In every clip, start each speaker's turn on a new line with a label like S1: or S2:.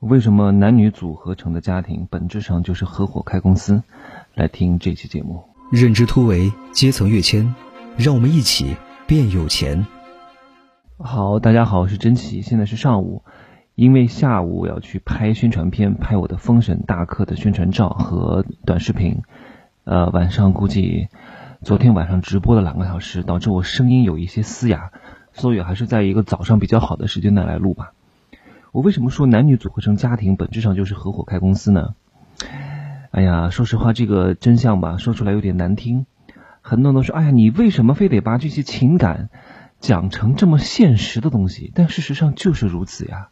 S1: 为什么男女组合成的家庭本质上就是合伙开公司？来听这期节目。
S2: 认知突围，阶层跃迁，让我们一起变有钱。
S1: 好，大家好，我是真奇，现在是上午，因为下午我要去拍宣传片，拍我的封神大课的宣传照和短视频。呃，晚上估计昨天晚上直播了两个小时，导致我声音有一些嘶哑，所以还是在一个早上比较好的时间段来录吧。我为什么说男女组合成家庭本质上就是合伙开公司呢？哎呀，说实话，这个真相吧，说出来有点难听。很多人都说：“哎呀，你为什么非得把这些情感讲成这么现实的东西？”但事实上就是如此呀。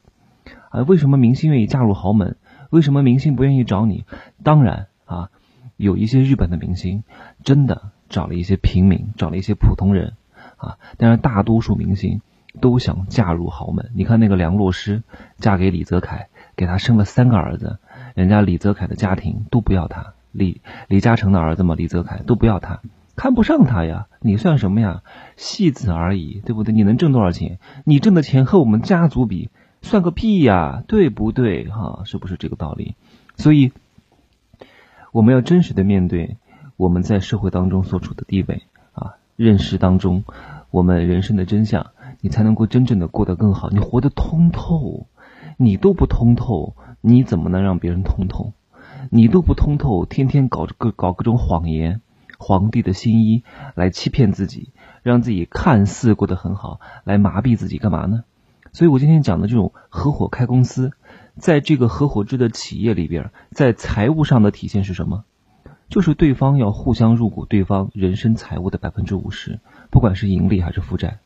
S1: 啊，为什么明星愿意嫁入豪门？为什么明星不愿意找你？当然啊，有一些日本的明星真的找了一些平民，找了一些普通人啊。但是大多数明星。都想嫁入豪门。你看那个梁洛施嫁给李泽楷，给他生了三个儿子，人家李泽楷的家庭都不要他。李李嘉诚的儿子嘛，李泽楷都不要他，看不上他呀。你算什么呀？戏子而已，对不对？你能挣多少钱？你挣的钱和我们家族比，算个屁呀，对不对？哈，是不是这个道理？所以我们要真实的面对我们在社会当中所处的地位啊，认识当中我们人生的真相。你才能够真正的过得更好。你活得通透，你都不通透，你怎么能让别人通透？你都不通透，天天搞各搞各种谎言，皇帝的新衣来欺骗自己，让自己看似过得很好，来麻痹自己干嘛呢？所以我今天讲的这种合伙开公司，在这个合伙制的企业里边，在财务上的体现是什么？就是对方要互相入股对方人身财务的百分之五十，不管是盈利还是负债。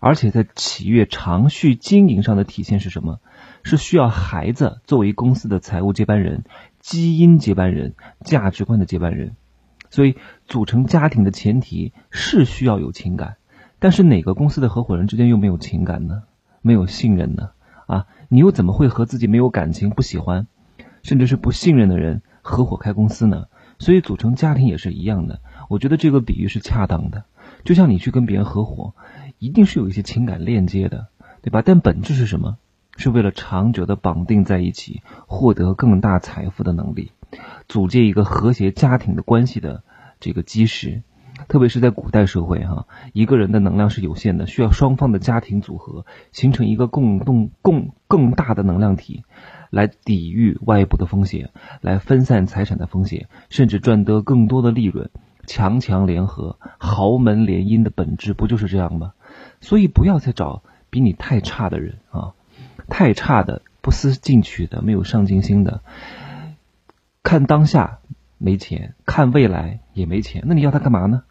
S1: 而且在企业长续经营上的体现是什么？是需要孩子作为公司的财务接班人、基因接班人、价值观的接班人。所以，组成家庭的前提是需要有情感。但是，哪个公司的合伙人之间又没有情感呢？没有信任呢？啊，你又怎么会和自己没有感情、不喜欢，甚至是不信任的人合伙开公司呢？所以，组成家庭也是一样的。我觉得这个比喻是恰当的。就像你去跟别人合伙。一定是有一些情感链接的，对吧？但本质是什么？是为了长久的绑定在一起，获得更大财富的能力，组建一个和谐家庭的关系的这个基石。特别是在古代社会，哈，一个人的能量是有限的，需要双方的家庭组合形成一个共动共更大的能量体，来抵御外部的风险，来分散财产的风险，甚至赚得更多的利润。强强联合，豪门联姻的本质不就是这样吗？所以不要再找比你太差的人啊，太差的、不思进取的、没有上进心的，看当下没钱，看未来也没钱，那你要他干嘛呢？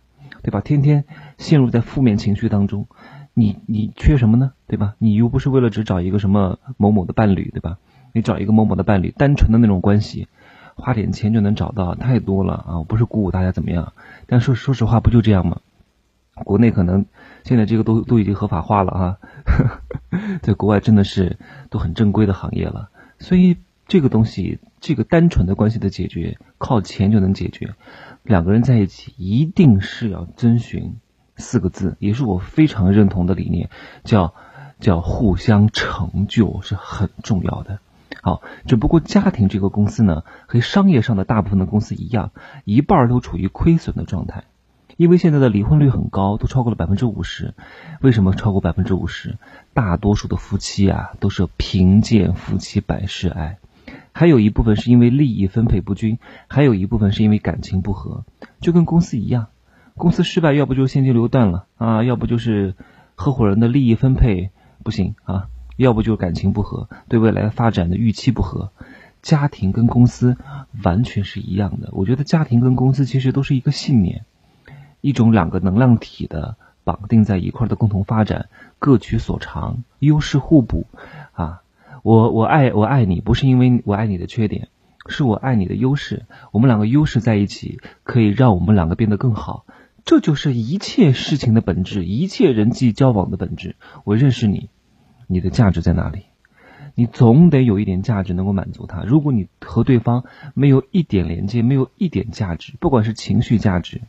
S1: 对吧？天天陷入在负面情绪当中，你你缺什么呢？对吧？你又不是为了只找一个什么某某的伴侣，对吧？你找一个某某的伴侣，单纯的那种关系，花点钱就能找到，太多了啊！我不是鼓舞大家怎么样，但说说实话，不就这样吗？国内可能现在这个都都已经合法化了啊，在国外真的是都很正规的行业了，所以这个东西，这个单纯的关系的解决，靠钱就能解决。两个人在一起一定是要遵循四个字，也是我非常认同的理念，叫叫互相成就，是很重要的。好，只不过家庭这个公司呢，和商业上的大部分的公司一样，一半都处于亏损的状态。因为现在的离婚率很高，都超过了百分之五十。为什么超过百分之五十？大多数的夫妻啊，都是贫贱夫妻百事哀。还有一部分是因为利益分配不均，还有一部分是因为感情不和。就跟公司一样，公司失败，要不就是现金流断了啊，要不就是合伙人的利益分配不行啊，要不就是感情不和，对未来发展的预期不合。家庭跟公司完全是一样的。我觉得家庭跟公司其实都是一个信念。一种两个能量体的绑定在一块的共同发展，各取所长，优势互补啊！我我爱我爱你，不是因为我爱你的缺点，是我爱你的优势。我们两个优势在一起，可以让我们两个变得更好。这就是一切事情的本质，一切人际交往的本质。我认识你，你的价值在哪里？你总得有一点价值能够满足他。如果你和对方没有一点连接，没有一点价值，不管是情绪价值。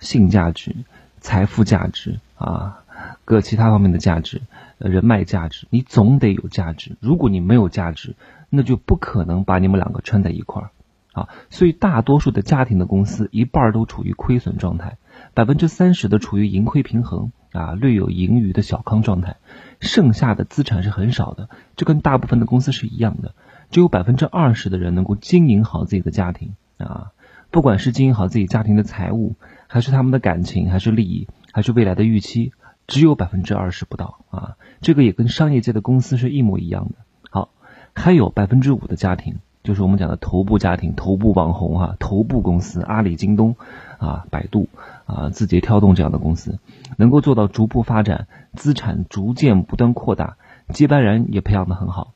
S1: 性价值、财富价值啊，各其他方面的价值，人脉价值，你总得有价值。如果你没有价值，那就不可能把你们两个串在一块儿。啊，所以大多数的家庭的公司一半都处于亏损状态，百分之三十的处于盈亏平衡啊，略有盈余的小康状态，剩下的资产是很少的，这跟大部分的公司是一样的，只有百分之二十的人能够经营好自己的家庭啊，不管是经营好自己家庭的财务，还是他们的感情，还是利益，还是未来的预期，只有百分之二十不到啊，这个也跟商业界的公司是一模一样的。好，还有百分之五的家庭。就是我们讲的头部家庭、头部网红哈、头部公司，阿里、京东，啊，百度，啊，字节跳动这样的公司，能够做到逐步发展，资产逐渐不断扩大，接班人也培养的很好，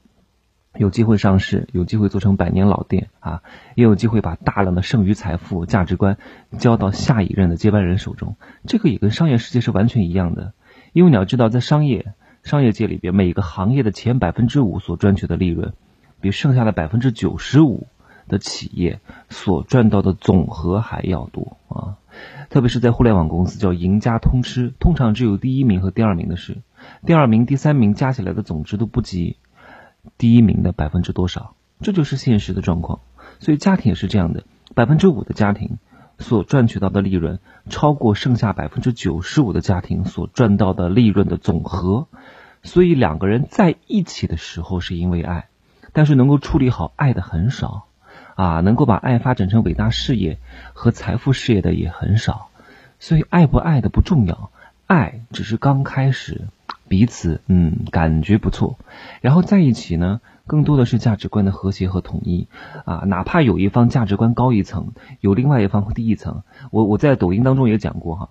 S1: 有机会上市，有机会做成百年老店啊，也有机会把大量的剩余财富、价值观交到下一任的接班人手中。这个也跟商业世界是完全一样的，因为你要知道，在商业商业界里边，每个行业的前百分之五所赚取的利润。比剩下的百分之九十五的企业所赚到的总和还要多啊！特别是在互联网公司，叫赢家通吃，通常只有第一名和第二名的事，第二名、第三名加起来的总值都不及第一名的百分之多少，这就是现实的状况。所以家庭也是这样的，百分之五的家庭所赚取到的利润，超过剩下百分之九十五的家庭所赚到的利润的总和。所以两个人在一起的时候，是因为爱。但是能够处理好爱的很少，啊，能够把爱发展成伟大事业和财富事业的也很少，所以爱不爱的不重要，爱只是刚开始，彼此嗯感觉不错，然后在一起呢，更多的是价值观的和谐和统一，啊，哪怕有一方价值观高一层，有另外一方低一层，我我在抖音当中也讲过哈。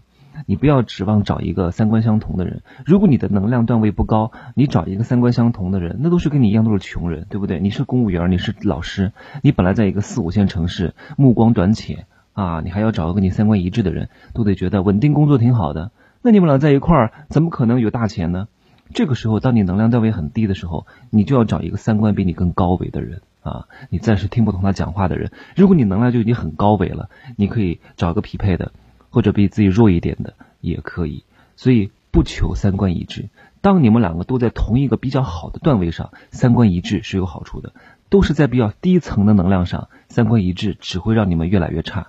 S1: 你不要指望找一个三观相同的人。如果你的能量段位不高，你找一个三观相同的人，那都是跟你一样都是穷人，对不对？你是公务员，你是老师，你本来在一个四五线城市，目光短浅啊，你还要找个跟你三观一致的人，都得觉得稳定工作挺好的。那你们俩在一块儿，怎么可能有大钱呢？这个时候，当你能量段位很低的时候，你就要找一个三观比你更高维的人啊，你暂时听不懂他讲话的人。如果你能量就已经很高维了，你可以找个匹配的。或者比自己弱一点的也可以，所以不求三观一致。当你们两个都在同一个比较好的段位上，三观一致是有好处的。都是在比较低层的能量上，三观一致只会让你们越来越差。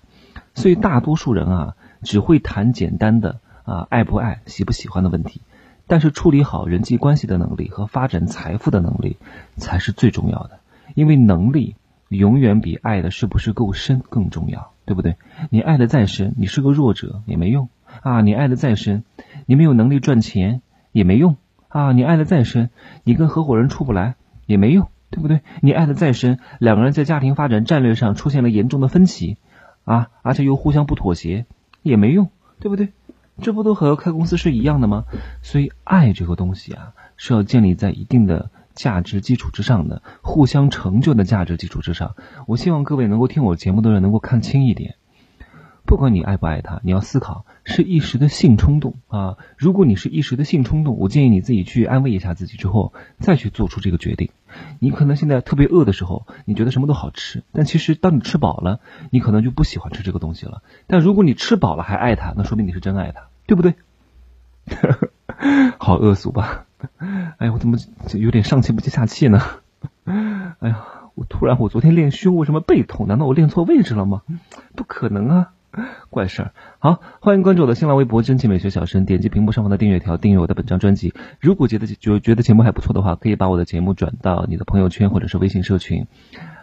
S1: 所以大多数人啊，只会谈简单的啊爱不爱、喜不喜欢的问题，但是处理好人际关系的能力和发展财富的能力才是最重要的。因为能力永远比爱的是不是够深更重要。对不对？你爱的再深，你是个弱者也没用啊！你爱的再深，你没有能力赚钱也没用啊！你爱的再深，你跟合伙人处不来也没用，对不对？你爱的再深，两个人在家庭发展战略上出现了严重的分歧啊，而且又互相不妥协也没用，对不对？这不都和开公司是一样的吗？所以爱这个东西啊，是要建立在一定的。价值基础之上的互相成就的价值基础之上，我希望各位能够听我节目的人能够看清一点。不管你爱不爱他，你要思考是一时的性冲动啊。如果你是一时的性冲动，我建议你自己去安慰一下自己之后再去做出这个决定。你可能现在特别饿的时候，你觉得什么都好吃，但其实当你吃饱了，你可能就不喜欢吃这个东西了。但如果你吃饱了还爱他，那说明你是真爱他，对不对？好恶俗吧。哎呀，我怎么有点上气不接下气呢？哎呀，我突然，我昨天练胸为什么背痛？难道我练错位置了吗？不可能啊，怪事儿。好，欢迎关注我的新浪微博“真情美学小生”，点击屏幕上方的订阅条，订阅我的本张专辑。如果觉得觉觉得节目还不错的话，可以把我的节目转到你的朋友圈或者是微信社群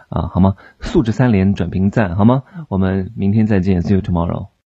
S1: 啊，好吗？素质三连，转评赞，好吗？我们明天再见，See you tomorrow。